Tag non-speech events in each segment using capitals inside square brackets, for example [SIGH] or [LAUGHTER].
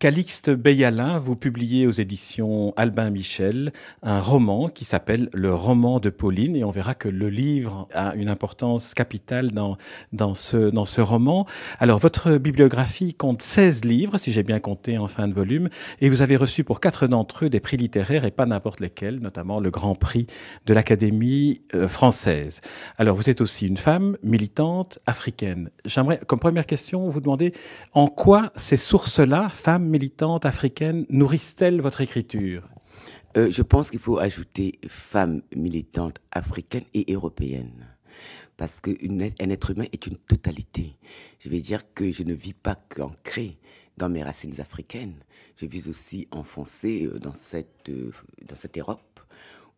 Calixte Beyalin, vous publiez aux éditions Albin Michel un roman qui s'appelle Le roman de Pauline et on verra que le livre a une importance capitale dans, dans, ce, dans ce roman. Alors, votre bibliographie compte 16 livres, si j'ai bien compté en fin de volume, et vous avez reçu pour quatre d'entre eux des prix littéraires et pas n'importe lesquels, notamment le Grand Prix de l'Académie euh, française. Alors, vous êtes aussi une femme militante africaine. J'aimerais, comme première question, vous demander en quoi ces sources-là, femmes militantes africaines nourrissent-elles votre écriture? Euh, Je pense qu'il faut ajouter femmes militantes africaines et européennes. Parce qu'un être humain est une totalité. Je vais dire que je ne vis pas qu'ancré dans mes racines africaines. Je vis aussi enfoncé euh, dans cette, euh, dans cette Europe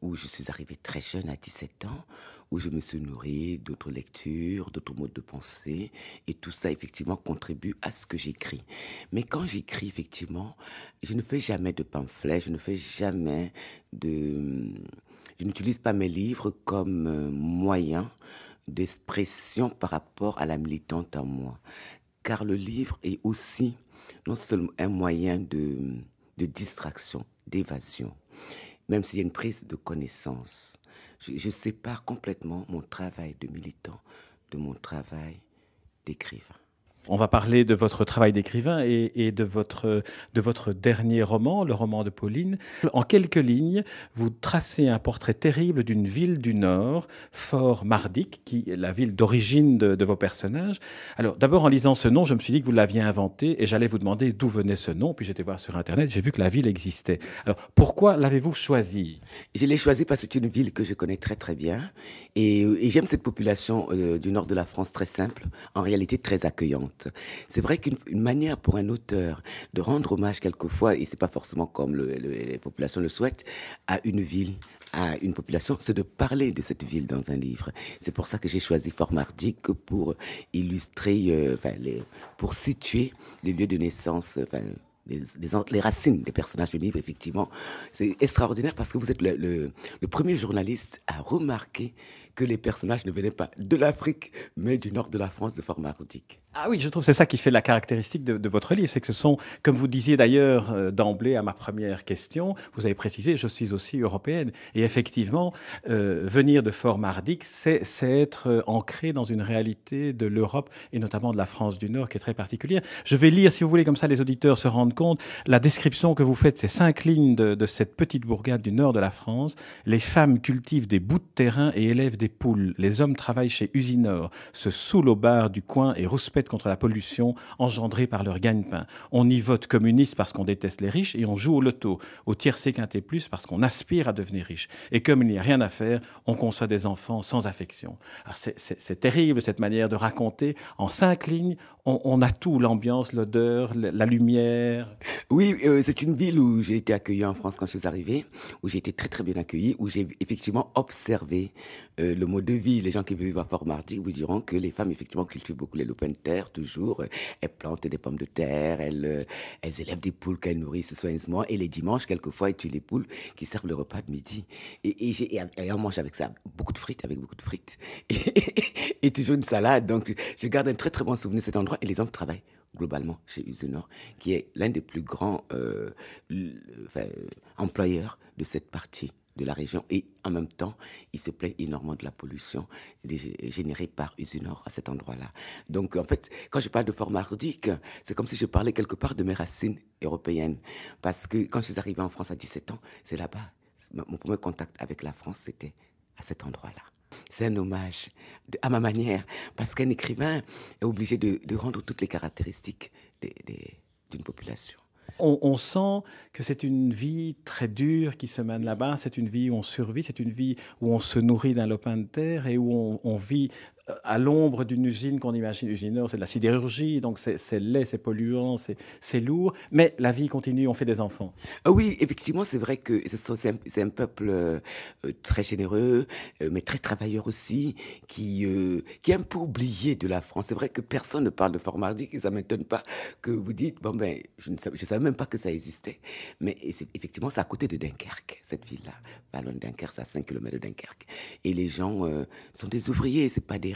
où je suis arrivé très jeune à 17 ans, où je me suis nourri d'autres lectures, d'autres modes de pensée, et tout ça effectivement contribue à ce que j'écris. Mais quand j'écris effectivement, je ne fais jamais de pamphlets, je ne fais jamais de... Je n'utilise pas mes livres comme euh, moyen d'expression par rapport à la militante en moi. Car le livre est aussi non seulement un moyen de, de distraction, d'évasion, même s'il y a une prise de connaissance je, sépare complètement mon travail de militant de mon travail d'écrivain. On va parler de votre travail d'écrivain et, de, votre, de votre dernier roman, le roman de Pauline. En quelques lignes, vous tracez un portrait terrible d'une ville du Nord, Fort Mardic, qui est la ville d'origine de, vos personnages. Alors d'abord, en lisant ce nom, je me suis dit que vous l'aviez inventé et j'allais vous demander d'où venait ce nom. Puis j'étais voir sur Internet, j'ai vu que la ville existait. Alors pourquoi l'avez-vous choisi? Je l'ai choisi parce que c'est une ville que je connais très très bien et, j'aime cette population euh, du Nord de la France très simple, en réalité très accueillante. C'est vrai qu'une manière pour un auteur de rendre hommage quelquefois, et c'est pas forcément comme les populations le souhaitent, à une ville, à une population, c'est de parler de cette ville dans un livre. C'est pour ça que j'ai choisi Fort Mardic pour illustrer, euh, pour situer les lieux de naissance, les, racines des personnages du livre, effectivement. C'est extraordinaire parce que vous êtes le, premier journaliste à remarquer que les personnages ne venaient pas de l'Afrique, mais du nord de la France, de Fort Mardic. Ah oui, je trouve c'est ça qui fait la caractéristique de, votre livre, c'est que ce sont, comme vous disiez d'ailleurs euh, d'emblée à ma première question, vous avez précisé, je suis aussi européenne. Et effectivement, euh, venir de Fort Mardic, c'est être euh, ancré dans une réalité de l'Europe et notamment de la France du Nord qui est très particulière. Je vais lire, si vous voulez, comme ça les auditeurs se rendent compte, la description que vous faites, ces cinq lignes de, de cette petite bourgade du nord de la France. Les femmes cultivent des bouts de terrain et élèvent des poules. Les hommes travaillent chez Usinor, se saoulent au bar du coin et rouspètent contre la pollution engendrée par leur gagne-pain. On y vote communiste parce qu'on déteste les riches et on joue au loto, au tiercé quinté plus parce qu'on aspire à devenir riche. Et comme il n'y a rien à faire, on conçoit des enfants sans affection. C'est terrible cette manière de raconter. En cinq lignes, on, a tout, l'ambiance, l'odeur, la lumière. Oui, euh, c'est une ville où j'ai été accueilli en France quand je suis arrivé, où j'ai été très très bien accueilli, où j'ai effectivement observé euh, le mode de vie. Les gens qui vivent à Fort-Mardi vous diront que les femmes effectivement cultivent beaucoup les lopins de terre, toujours. Elles plantent des pommes de terre, elles, euh, elles élèvent des poules qu'elles nourrissent soigneusement, et les dimanches, quelquefois, elles tuent les poules qui servent le repas de midi. Et, et, et on mange avec ça beaucoup de frites, avec beaucoup de frites. [LAUGHS] Et, toujours une salade. Donc, je garde un très très bon souvenir de cet endroit et les hommes travaillent globalement chez Usinor, qui est l'un des plus grands euh, employeurs de cette partie de la région. Et en même temps, il se plaît énormément de la pollution générée par Usinor à cet endroit-là. Donc en fait, quand je parle de forme ardique, c'est comme si je parlais quelque part de mes racines européennes. Parce que quand je suis arrivé en France à 17 ans, c'est là-bas mon premier contact avec la France, c'était à cet endroit-là c'est un hommage à ma manière, parce qu'un écrivain est obligé de, rendre toutes les caractéristiques d'une population. On, sent que c'est une vie très dure qui se mène là-bas, c'est une vie où on survit, c'est une vie où on se nourrit d'un lopin de terre et où on, vit à l'ombre d'une usine qu'on imagine, usine c'est de la sidérurgie, donc c'est laid, c'est polluant, c'est lourd, mais la vie continue, on fait des enfants. Ah oui, effectivement, c'est vrai que c'est un, un, peuple euh, très généreux, euh, mais très travailleur aussi, qui, euh, qui a un peu oublié de la France. C'est vrai que personne ne parle de Fort Mardi, et ça m'étonne pas que vous dites, bon ben, je ne savais, je savais même pas que ça existait, mais effectivement, c'est à côté de Dunkerque, cette ville-là. Ballon Dunkerque, c'est à 5 km de Dunkerque. Et les gens sont des ouvriers, c'est pas des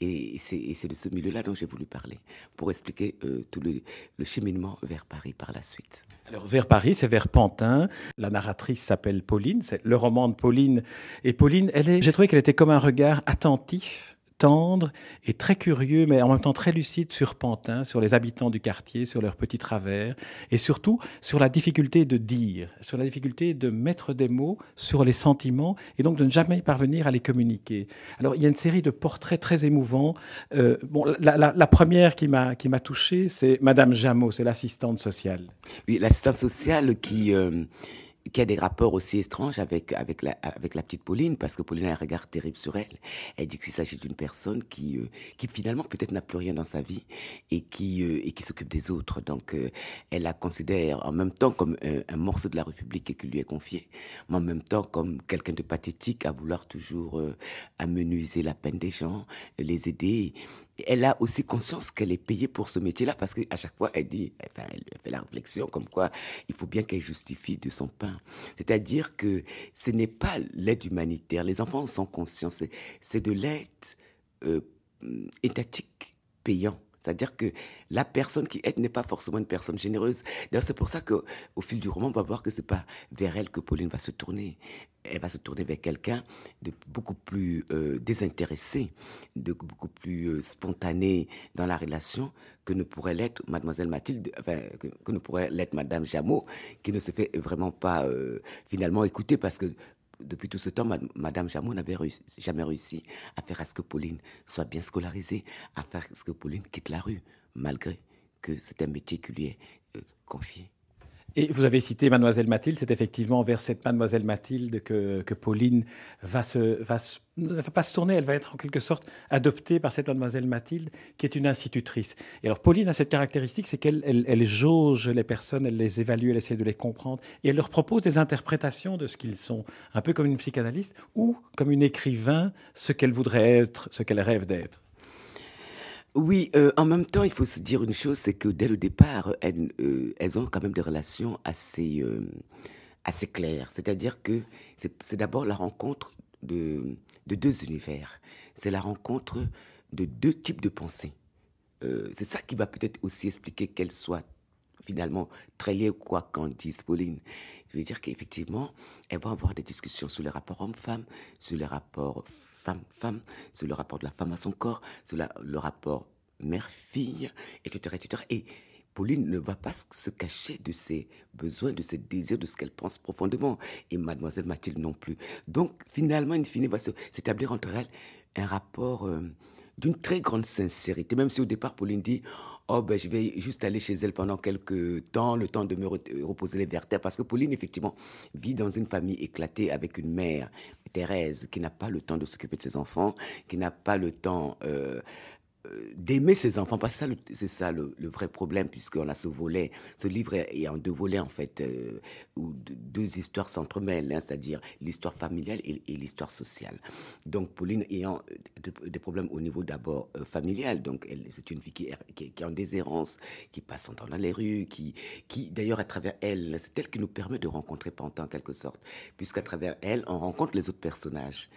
Et c'est de ce milieu-là dont j'ai voulu parler, pour expliquer euh, tout le, le, cheminement vers Paris par la suite. Alors, vers Paris, c'est vers Pantin. La narratrice s'appelle Pauline, c'est le roman de Pauline. Et Pauline, j'ai trouvé qu'elle était comme un regard attentif tendre et très curieux, mais en même temps très lucide sur Pantin, sur les habitants du quartier, sur leurs petits travers, et surtout sur la difficulté de dire, sur la difficulté de mettre des mots sur les sentiments, et donc de ne jamais parvenir à les communiquer. Alors il y a une série de portraits très émouvants. Euh, bon, la, première qui m'a qui m'a touché, c'est Madame Jameau, c'est l'assistante sociale. Oui, l'assistante sociale qui euh qui a des rapports aussi étranges avec avec la petite Pauline parce que Pauline a un regard terrible sur elle. Elle dit qu'il s'agit d'une personne qui euh, qui finalement peut-être n'a plus rien dans sa vie et qui euh, qui s'occupe des autres. Donc euh, elle la considère en même temps comme un, morceau de la République qui lui est confié, mais en même temps comme quelqu'un de pathétique à vouloir toujours amenuiser la peine des gens, les aider elle a aussi conscience qu'elle est payée pour ce métier-là parce qu'à chaque fois, elle dit, enfin, elle fait la réflexion comme quoi il faut bien qu'elle justifie de son pain. C'est-à-dire que ce n'est pas l'aide humanitaire. Les enfants sont conscients. C'est de l'aide euh, étatique payant. C'est-à-dire que la personne qui aide n'est pas forcément une personne généreuse. D'ailleurs, c'est pour ça que, au fil du roman, on va voir que c'est pas vers elle que Pauline va se tourner. Elle va se tourner vers quelqu'un de beaucoup plus euh, désintéressé, de beaucoup plus euh, spontané dans la relation que ne pourrait l'être Mademoiselle Mathilde, enfin, que, ne pourrait l'être Madame Jameau, qui ne se fait vraiment pas euh, finalement écouter parce que depuis tout ce temps, Madame Jamon n'avait jamais réussi à faire à ce que Pauline soit bien scolarisée, à faire à ce que Pauline quitte la rue, malgré que c'est un métier qui lui est euh, confié. Et vous avez cité Mademoiselle Mathilde, c'est effectivement vers cette Mademoiselle Mathilde que, que Pauline va se, va ne va pas se tourner, elle va être en quelque sorte adoptée par cette Mademoiselle Mathilde, qui est une institutrice. Et alors Pauline a cette caractéristique, c'est qu'elle elle, jauge les personnes, elle les évalue, elle essaie de les comprendre, et elle leur propose des interprétations de ce qu'ils sont, un peu comme une psychanalyste ou comme une écrivain, ce qu'elle voudrait être, ce qu'elle rêve d'être. Oui, euh, en même temps, il faut se dire une chose, c'est que dès le départ, elles, euh, ont quand même des relations assez, euh, assez claires. C'est-à-dire que c'est d'abord la rencontre de, de deux univers. C'est la rencontre de deux types de pensées. c'est ça qui va peut-être aussi expliquer qu'elles soient finalement très liées, quoi qu'en dise Pauline. Je veux dire qu'effectivement, elles vont avoir des discussions sur les rapports hommes-femmes, sur les rapports femme-femme, sur le rapport de la femme à son corps, sur le rapport mère-fille, etc., etc. Et Pauline ne va pas se cacher de ses besoins, de ses désirs, de ce qu'elle pense profondément. Et mademoiselle Mathilde non plus. Donc, finalement, in fine, va s'établir entre elles un rapport euh, d'une très grande sincérité. Même si au départ, Pauline dit, oh ben je vais juste aller chez elle pendant quelques temps, le temps de me reposer les vertèbres, parce que Pauline effectivement vit dans une famille éclatée avec une mère, Thérèse, qui n'a pas le temps de s'occuper de ses enfants, qui n'a pas le temps euh, d'aimer ses enfants, parce que c'est ça le, vrai problème, puisqu'on a ce volet, ce livre est, en deux volets en fait, euh, où deux histoires s'entremêlent, hein, c'est-à-dire l'histoire familiale et, l'histoire sociale. Donc Pauline ayant euh, des problèmes au niveau d'abord familial, donc c'est une fille qui, qui, est en déshérence, qui passe son temps dans les rues, qui, qui d'ailleurs à travers elle, c'est elle qui nous permet de rencontrer Pantin en quelque sorte, puisqu'à travers elle, on rencontre les autres personnages.